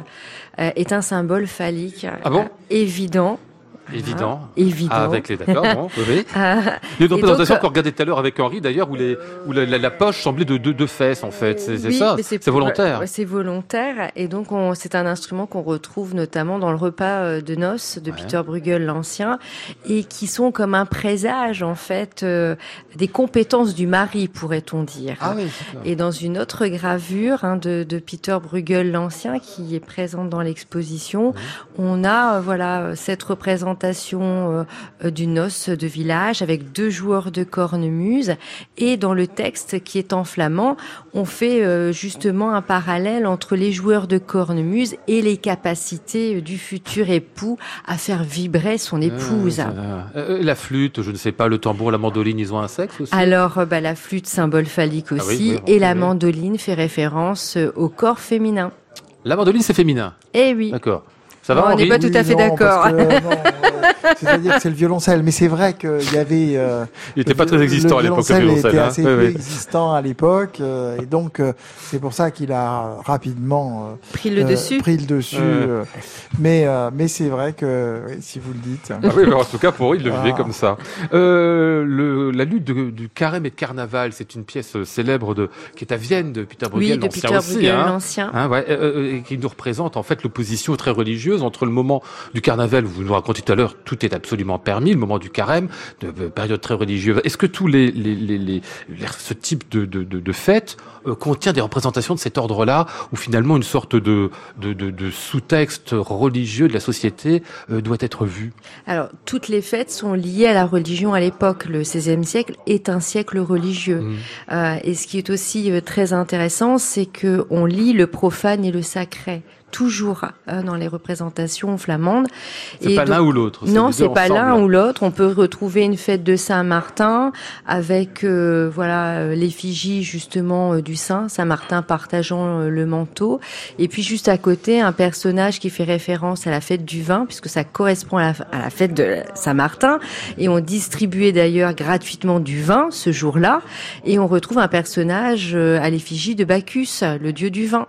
euh, est un symbole phallique ah bon? évident Évident. Évident. Ah, avec les d'accord, bon, oui. Ah. Il y a une représentation qu'on regardait tout à l'heure avec Henri d'ailleurs où, les, où la, la, poche semblait de deux de fesses en fait. C'est ça, c'est volontaire. c'est volontaire et donc c'est un instrument qu'on retrouve notamment dans le repas euh, de noces de Peter Bruegel l'ancien et qui sont comme un présage en fait euh, des compétences du mari pourrait-on dire. Ah oui, et dans une autre gravure hein, de, de, Peter Bruegel l'ancien qui est présente dans l'exposition, on a euh, voilà cette représentation représentation euh, d'une noce de village avec deux joueurs de cornemuse. Et dans le texte qui est en flamand, on fait euh, justement un parallèle entre les joueurs de cornemuse et les capacités du futur époux à faire vibrer son ah, épouse. Euh, la flûte, je ne sais pas, le tambour, la mandoline, ils ont un sexe aussi? Alors, bah, la flûte, symbole phallique ah aussi, et la mandoline fait référence au corps féminin. La mandoline, c'est féminin? Eh oui. D'accord on n'est pas tout à fait d'accord. C'est-à-dire que c'est le violoncelle, mais c'est vrai qu'il y avait. Euh, il n'était pas très existant à l'époque. Le violoncelle était hein. assez peu existant à l'époque, euh, et donc euh, c'est pour ça qu'il a rapidement pris le dessus. Pris le dessus. mais mais c'est vrai que si vous le dites. Ah oui, en tout cas pour eux, il le vivait comme ça. Le, la lutte du carême et de carnaval, c'est une pièce célèbre de qui est à Vienne de Peter Bruegel, oui, de Peter Bruegel, hein. l'ancien, hein, ouais, et qui nous représente en fait l'opposition très religieuse entre le moment du carnaval, vous nous racontez tout à l'heure, tout est absolument permis, le moment du carême, de, période très religieuse. Est-ce que tous les, les, les, ce type de, de, de, de fêtes euh, contient des représentations de cet ordre-là, ou finalement une sorte de, de, de, de sous-texte religieux de la société euh, doit être vu? Alors, toutes les fêtes sont liées à la religion à l'époque. Le XVIe siècle est un siècle religieux. Mmh. Euh, et ce qui est aussi euh, très intéressant, c'est que on lit le profane et le sacré toujours euh, dans les représentations flamandes. C'est pas l'un ou l'autre. Non, c'est pas l'un ou l'autre. On peut retrouver une fête de Saint-Martin avec euh, voilà euh, l'effigie justement du saint Saint-Martin partageant le manteau, et puis juste à côté un personnage qui fait référence à la fête du vin puisque ça correspond à la, fête de Saint-Martin, et on distribuait d'ailleurs gratuitement du vin ce jour-là, et on retrouve un personnage à l'effigie de Bacchus, le dieu du vin.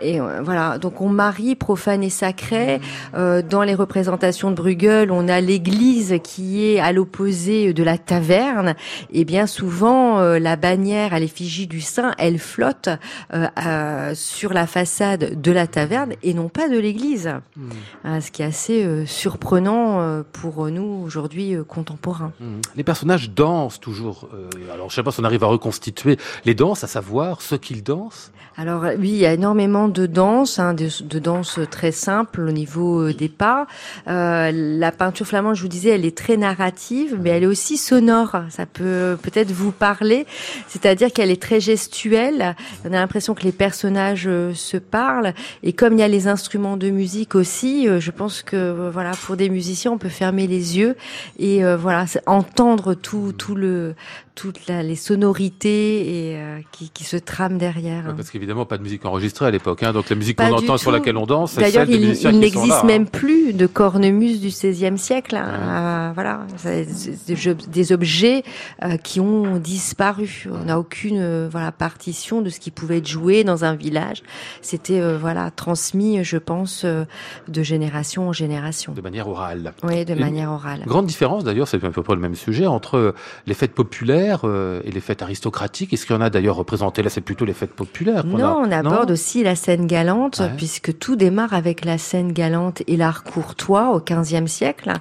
Et euh, voilà, donc on marie profane et sacré. Euh, dans les représentations de Bruegel, on a l'église qui est à l'opposé de la taverne. Et bien souvent, euh, la bannière à l'effigie du saint, elle flotte euh, sur la façade de la taverne et non pas de l'église. Hmm. ce qui est assez surprenant pour nous aujourd'hui contemporains. Hmm. Les personnages dansent toujours. alors je sais pas si on arrive à reconstituer les danses, à savoir ce qu'ils dansent. Alors oui, il y a énormément de danse, hein, de, de danse très simple au niveau euh, des pas. Euh, la peinture flamande, je vous disais, elle est très narrative, mais elle est aussi sonore. Ça peut peut-être vous parler, c'est-à-dire qu'elle est très gestuelle. On a l'impression que les personnages euh, se parlent, et comme il y a les instruments de musique aussi, je pense que voilà, pour des musiciens, on peut fermer les yeux et voilà, entendre tout tout le toutes les sonorités et qui, qui se trament derrière. parce qu'évidemment, pas de musique enregistrée à l'époque. Hein, donc la musique qu'on entend sur laquelle on danse, D'ailleurs, il, il n'existe même hein. plus de cornemuse du XVIe siècle. Hein. Euh, voilà, des objets euh, qui ont disparu. On n'a aucune euh, voilà partition de ce qui pouvait être joué dans un village. C'était voilà transmis, je pense, de génération en génération. De manière orale. Oui, de manière orale. Grande différence d'ailleurs, c'est à peu près le même sujet entre les fêtes populaires populaires et les fêtes aristocratiques. Est-ce qu'il y en a d'ailleurs représenté Là, c'est plutôt les fêtes populaires. Non, on aborde aussi la scène galante, puisque tout démarre avec la scène galante et l'art courtois au XVe siècle.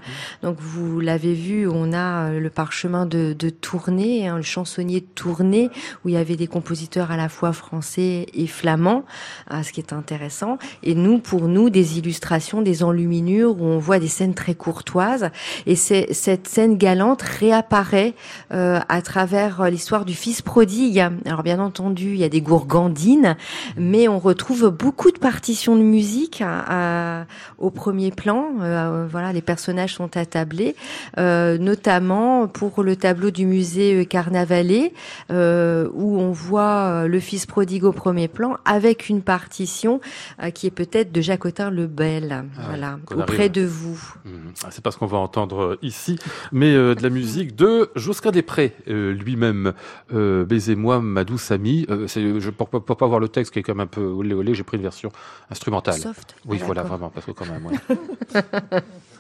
Donc, vous l'avez vu, on a le parchemin de, de Tournai, hein, le chansonnier de Tournai, où il y avait des compositeurs à la fois français et flamands, hein, ce qui est intéressant. Et nous, pour nous, des illustrations, des enluminures où on voit des scènes très courtoises. Et c'est cette scène galante réapparaît euh, à travers l'histoire du fils prodigue. Alors bien entendu, il y a des gourgandines, mais on retrouve beaucoup de partitions de musique hein, au premier plan. Euh, voilà, les personnages sont attablés, euh, notamment pour le tableau du musée Carnavalet, euh, où on voit le fils prodigue au premier plan avec une partition qui est peut-être de Jacotin le Bel, ah voilà, auprès de vous. Mmh. Ah, c'est pas ce qu'on va entendre euh, ici, mais euh, de la musique de Josquin Després euh, lui-même. Baisez-moi, ma douce amie. je, pour, pour, pas voir le texte qui est quand même un peu olé olé, j'ai pris une version instrumentale. Soft. Oui, voilà, vraiment, parce que quand même. Ouais.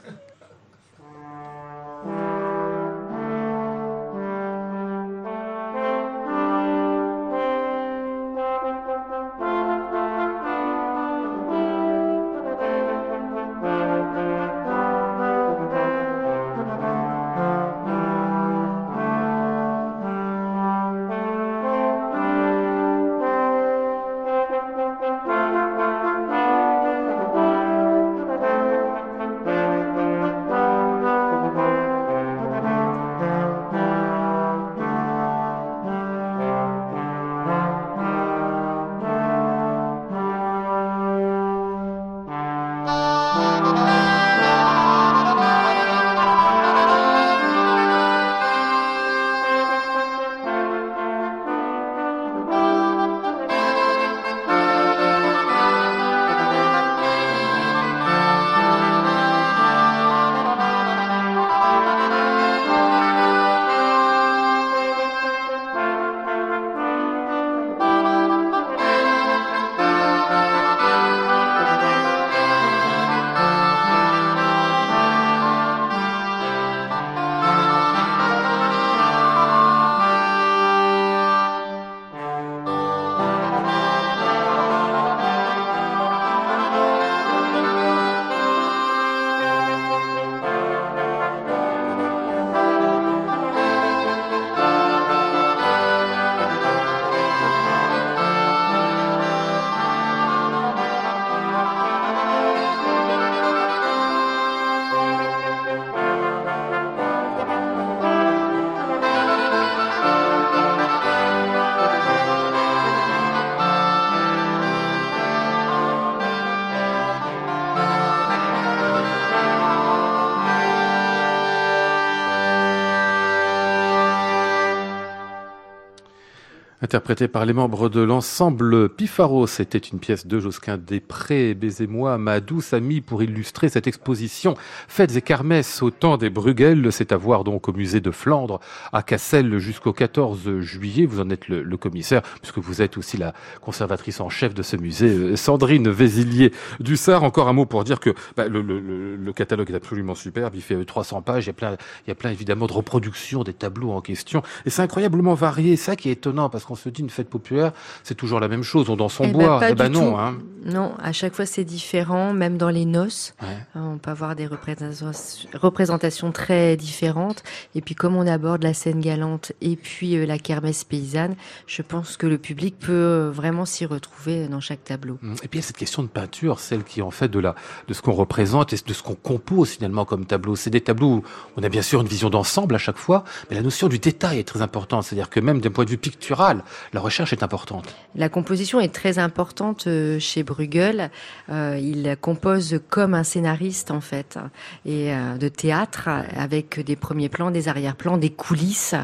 interprété par les membres de l'ensemble Pifaro. C'était une pièce de Josquin Després, Baisez-moi, ma douce amie, pour illustrer cette exposition Fêtes et Kermesse au temps des Bruegel. C'est à voir donc au musée de Flandre, à Cassel, jusqu'au 14 juillet. Vous en êtes le, commissaire, puisque vous êtes aussi la conservatrice en chef de ce musée, euh, Sandrine Vézilier Dussard. Encore un mot pour dire que bah, le, catalogue est absolument superbe. Il fait 300 pages. Il y a plein, il y a plein évidemment de reproductions des tableaux en question. Et c'est incroyablement varié. Ça qui est étonnant, parce qu'on se dit une fête populaire, c'est toujours la même chose, on danse en bois. eh ben non. Hein. Non, à chaque fois c'est différent, même dans les noces. Hein, on peut avoir des représentations, très différentes. Et puis comme on aborde la scène galante et puis euh, la kermesse paysanne, je pense que le public peut euh, vraiment s'y retrouver dans chaque tableau. Mmh. Et puis il y a cette question de peinture, celle qui en fait de, la, de ce qu'on représente et de ce qu'on compose finalement comme tableau. C'est des tableaux où on a bien sûr une vision d'ensemble à chaque fois, mais la notion du détail est très importante. C'est-à-dire que même d'un point de vue pictural, la recherche est importante. La composition est très importante euh, chez Bruegel. Euh, il compose comme un scénariste en fait, et euh, de théâtre avec des premiers plans, des arrière-plans, des coulisses,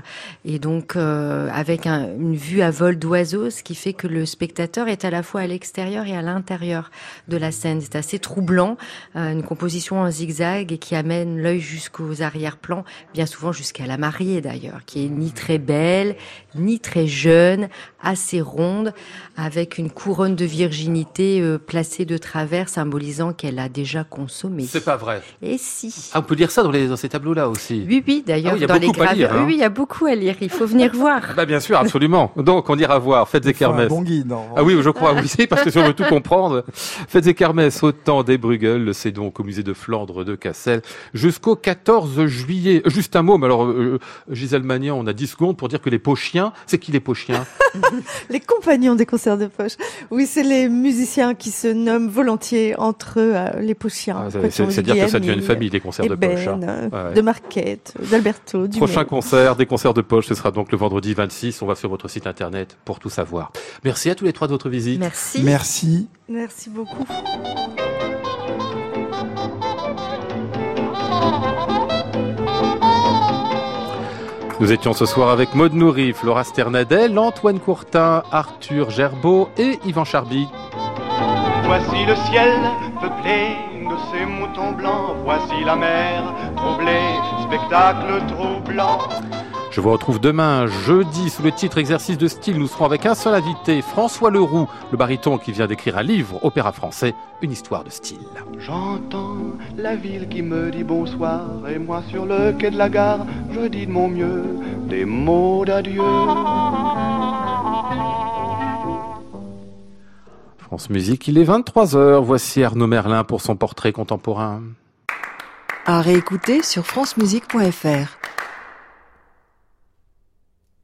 et donc avec une vue à vol d'oiseau, ce qui fait que le spectateur est à la fois à l'extérieur et à l'intérieur de la scène. C'est assez troublant, une composition en zigzag et qui amène l'œil jusqu'aux arrière-plans, bien souvent jusqu'à la mariée d'ailleurs, qui est ni très belle, ni très jeune jeune, assez ronde, avec une couronne de virginité euh, placée de travers, symbolisant qu'elle a déjà consommé. C'est pas vrai. Et si. Ah, on peut lire ça dans, les, dans ces tableaux-là aussi. Oui, oui, d'ailleurs, ah dans les gravures. Hein. Oui, il y a beaucoup à lire. Il faut venir voir. bah, bien sûr, absolument. Donc, on ira voir. Faites des kermesses. bon guide. Ah oui, je crois, oui, parce que si on veut tout comprendre. Faites des kermesses au temps des Bruegel, c'est donc au musée de Flandre de Cassel, jusqu'au 14 juillet. Juste un mot, mais alors, euh, Gisèle Magnan, on a 10 secondes pour dire que les pochiens, c'est qui les pochiens Les compagnons des concerts de poche. Oui, c'est les musiciens qui se nomment volontiers entre eux euh, les pochiens. Ah, c'est dire que ça devient une famille, les concerts de poche. Hein. Euh, de Marquette, d'Alberto. Prochain concert, des concerts de poche, ce sera donc le vendredi 26. On va sur votre site internet pour tout savoir. Merci à tous les trois de votre visite. Merci. Merci. Merci beaucoup. Nous étions ce soir avec Maude Nourri, Flora Sternadel, Antoine Courtin, Arthur Gerbeau et Yvan Charby. Voici le ciel peuplé de ces moutons blancs, voici la mer troublée, spectacle troublant. Je vous retrouve demain, jeudi, sous le titre Exercice de style. Nous serons avec un seul invité, François Leroux, le baryton qui vient d'écrire un livre, Opéra français, une histoire de style. J'entends la ville qui me dit bonsoir, et moi sur le quai de la gare, je dis de mon mieux des mots d'adieu. France Musique, il est 23h. Voici Arnaud Merlin pour son portrait contemporain. À réécouter sur francemusique.fr.